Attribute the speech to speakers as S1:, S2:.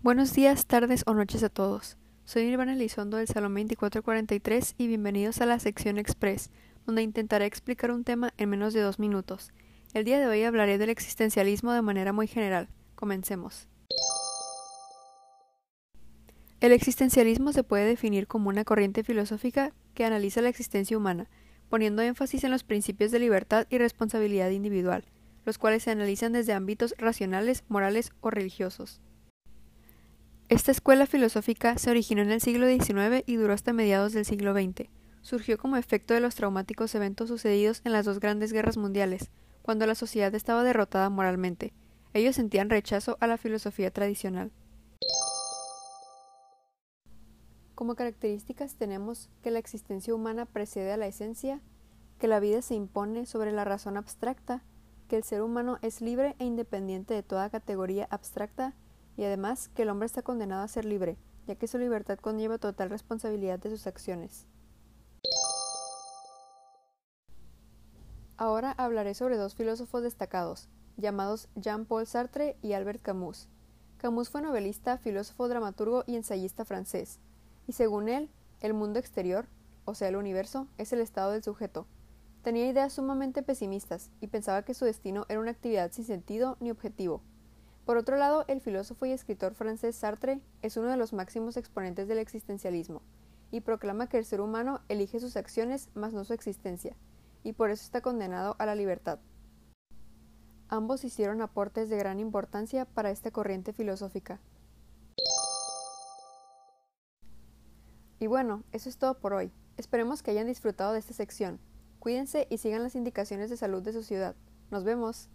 S1: Buenos días, tardes o noches a todos. Soy Nirvana Elizondo del Salón 2443 y bienvenidos a la sección Express, donde intentaré explicar un tema en menos de dos minutos. El día de hoy hablaré del existencialismo de manera muy general. Comencemos. El existencialismo se puede definir como una corriente filosófica que analiza la existencia humana, poniendo énfasis en los principios de libertad y responsabilidad individual, los cuales se analizan desde ámbitos racionales, morales o religiosos. Esta escuela filosófica se originó en el siglo XIX y duró hasta mediados del siglo XX. Surgió como efecto de los traumáticos eventos sucedidos en las dos grandes guerras mundiales, cuando la sociedad estaba derrotada moralmente. Ellos sentían rechazo a la filosofía tradicional. Como características tenemos que la existencia humana precede a la esencia, que la vida se impone sobre la razón abstracta, que el ser humano es libre e independiente de toda categoría abstracta y además que el hombre está condenado a ser libre, ya que su libertad conlleva total responsabilidad de sus acciones. Ahora hablaré sobre dos filósofos destacados, llamados Jean-Paul Sartre y Albert Camus. Camus fue novelista, filósofo, dramaturgo y ensayista francés, y según él, el mundo exterior, o sea el universo, es el estado del sujeto. Tenía ideas sumamente pesimistas y pensaba que su destino era una actividad sin sentido ni objetivo, por otro lado, el filósofo y escritor francés Sartre es uno de los máximos exponentes del existencialismo, y proclama que el ser humano elige sus acciones más no su existencia, y por eso está condenado a la libertad. Ambos hicieron aportes de gran importancia para esta corriente filosófica. Y bueno, eso es todo por hoy. Esperemos que hayan disfrutado de esta sección. Cuídense y sigan las indicaciones de salud de su ciudad. Nos vemos.